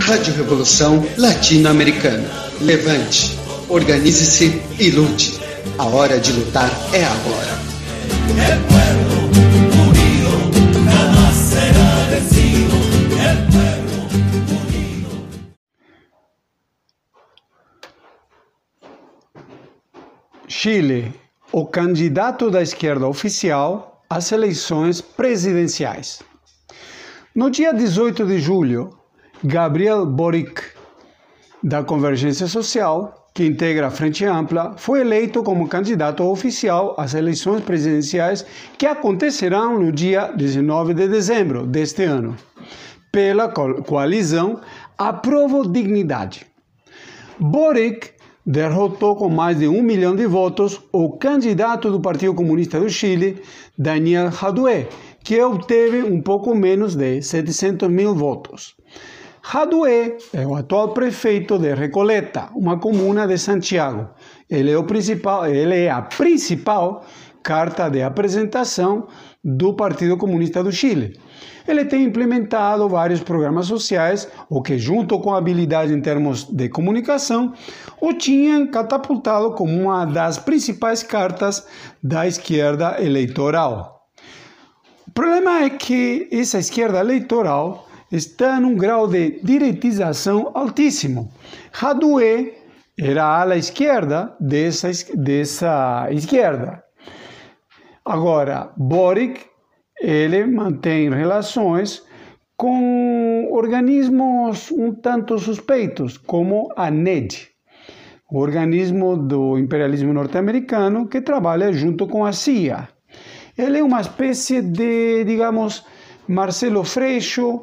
Rádio Revolução Latino-Americana. Levante, organize-se e lute. A hora de lutar é agora. Chile, o candidato da esquerda oficial às eleições presidenciais. No dia 18 de julho, Gabriel Boric, da Convergência Social, que integra a Frente Ampla, foi eleito como candidato oficial às eleições presidenciais que acontecerão no dia 19 de dezembro deste ano, pela coalizão Aprovo Dignidade. Boric derrotou com mais de um milhão de votos o candidato do Partido Comunista do Chile, Daniel Jadue, que obteve um pouco menos de 700 mil votos. Jadue é o atual prefeito de Recoleta, uma comuna de Santiago. Ele é, o principal, ele é a principal carta de apresentação do Partido Comunista do Chile. Ele tem implementado vários programas sociais, o que, junto com a habilidade em termos de comunicação, o tinham catapultado como uma das principais cartas da esquerda eleitoral. O problema é que essa esquerda eleitoral está num grau de diretização altíssimo. Radue era a ala esquerda dessa, dessa esquerda. Agora, Boric, ele mantém relações com organismos um tanto suspeitos, como a NED, o organismo do imperialismo norte-americano que trabalha junto com a CIA. Ele é uma espécie de, digamos, Marcelo Freixo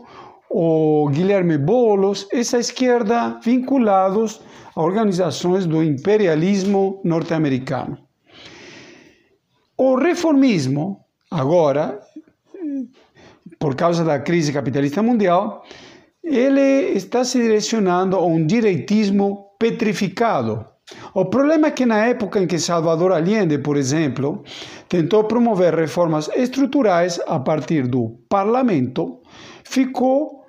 ou Guilherme Boulos, essa esquerda vinculados a organizações do imperialismo norte-americano. O reformismo, agora, por causa da crise capitalista mundial, ele está se direcionando a um direitismo petrificado, o problema é que na época em que Salvador Allende, por exemplo, tentou promover reformas estruturais a partir do parlamento, ficou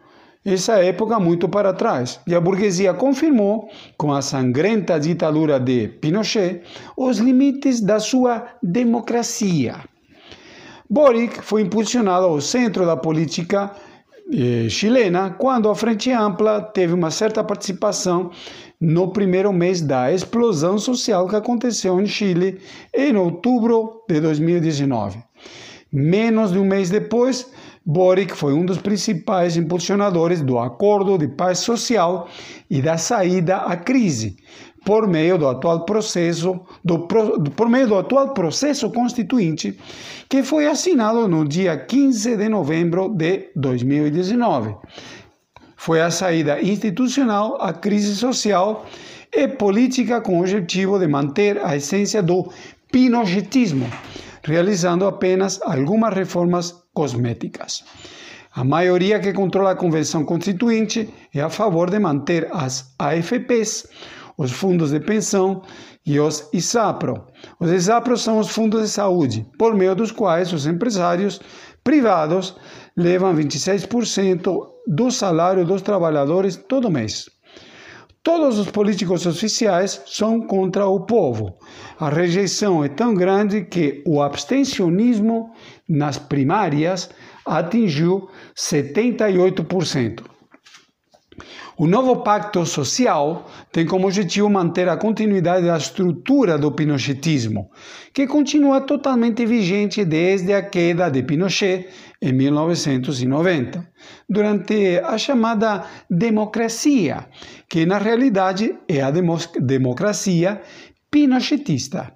essa época muito para trás. E a burguesia confirmou, com a sangrenta ditadura de Pinochet, os limites da sua democracia. Boric foi impulsionado ao centro da política eh, chilena quando a Frente Ampla teve uma certa participação no primeiro mês da explosão social que aconteceu em Chile em outubro de 2019. Menos de um mês depois, Boric foi um dos principais impulsionadores do acordo de paz social e da saída à crise, por meio do atual processo do, por meio do atual processo constituinte que foi assinado no dia 15 de novembro de 2019 foi a saída institucional à crise social e política com o objetivo de manter a essência do pinochetismo, realizando apenas algumas reformas cosméticas. A maioria que controla a Convenção Constituinte é a favor de manter as AFPs, os fundos de pensão e os ISAPRO. Os ISAPRO são os fundos de saúde, por meio dos quais os empresários privados levam 26% do salário dos trabalhadores todo mês. Todos os políticos oficiais são contra o povo. A rejeição é tão grande que o abstencionismo nas primárias atingiu 78%. O novo pacto social tem como objetivo manter a continuidade da estrutura do pinochetismo, que continua totalmente vigente desde a queda de Pinochet em 1990, durante a chamada democracia, que na realidade é a democracia pinochetista.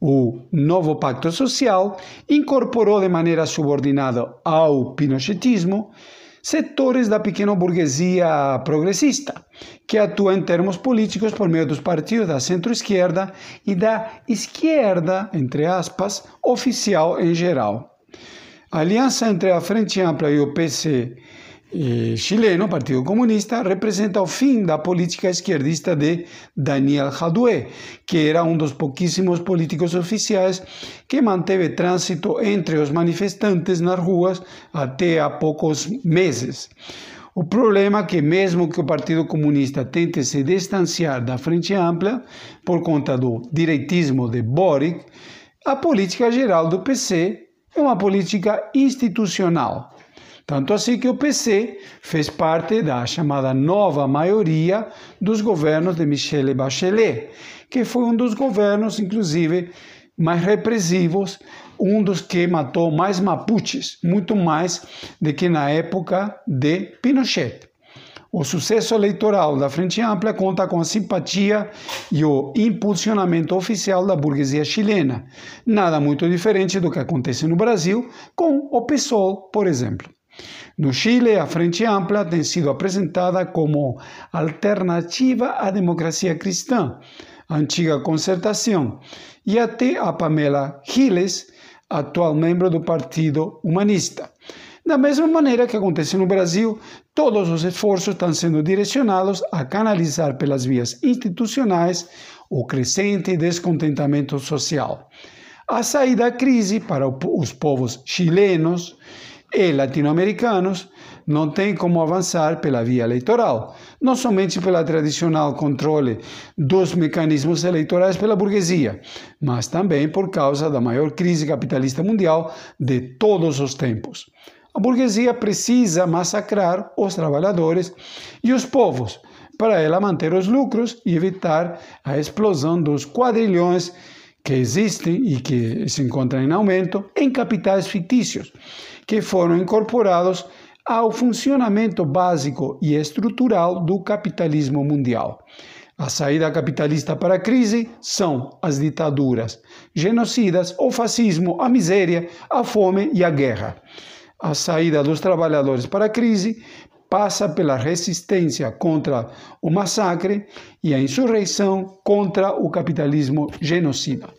O novo pacto social incorporou de maneira subordinada ao pinochetismo setores da pequena burguesia progressista, que atua em termos políticos por meio dos partidos da centro-esquerda e da esquerda, entre aspas, oficial em geral. A aliança entre a Frente Ampla e o PC chileno, Partido Comunista, representa o fim da política esquerdista de Daniel Jadue, que era um dos pouquíssimos políticos oficiais que manteve trânsito entre os manifestantes nas ruas até há poucos meses. O problema é que, mesmo que o Partido Comunista tente se distanciar da Frente Ampla por conta do direitismo de Boric, a política geral do PC é uma política institucional. Tanto assim que o PC fez parte da chamada nova maioria dos governos de Michele Bachelet, que foi um dos governos, inclusive, mais repressivos, um dos que matou mais mapuches, muito mais do que na época de Pinochet. O sucesso eleitoral da Frente Ampla conta com a simpatia e o impulsionamento oficial da burguesia chilena, nada muito diferente do que acontece no Brasil com o PSOL, por exemplo. No Chile, a Frente Ampla tem sido apresentada como alternativa à democracia cristã, antiga concertação, e até a Pamela Giles, atual membro do Partido Humanista. Da mesma maneira que acontece no Brasil, todos os esforços estão sendo direcionados a canalizar pelas vias institucionais o crescente descontentamento social. A saída da crise para os povos chilenos e latino-americanos não tem como avançar pela via eleitoral, não somente pela tradicional controle dos mecanismos eleitorais pela burguesia, mas também por causa da maior crise capitalista mundial de todos os tempos. A burguesia precisa massacrar os trabalhadores e os povos para ela manter os lucros e evitar a explosão dos quadrilhões que existem e que se encontram em aumento em capitais fictícios, que foram incorporados ao funcionamento básico e estrutural do capitalismo mundial. A saída capitalista para a crise são as ditaduras genocidas, o fascismo, a miséria, a fome e a guerra. A saída dos trabalhadores para a crise passa pela resistência contra o massacre e a insurreição contra o capitalismo genocida.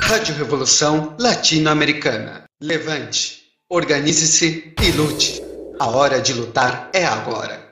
Rádio Revolução Latino-Americana. Levante, organize-se e lute. A hora de lutar é agora.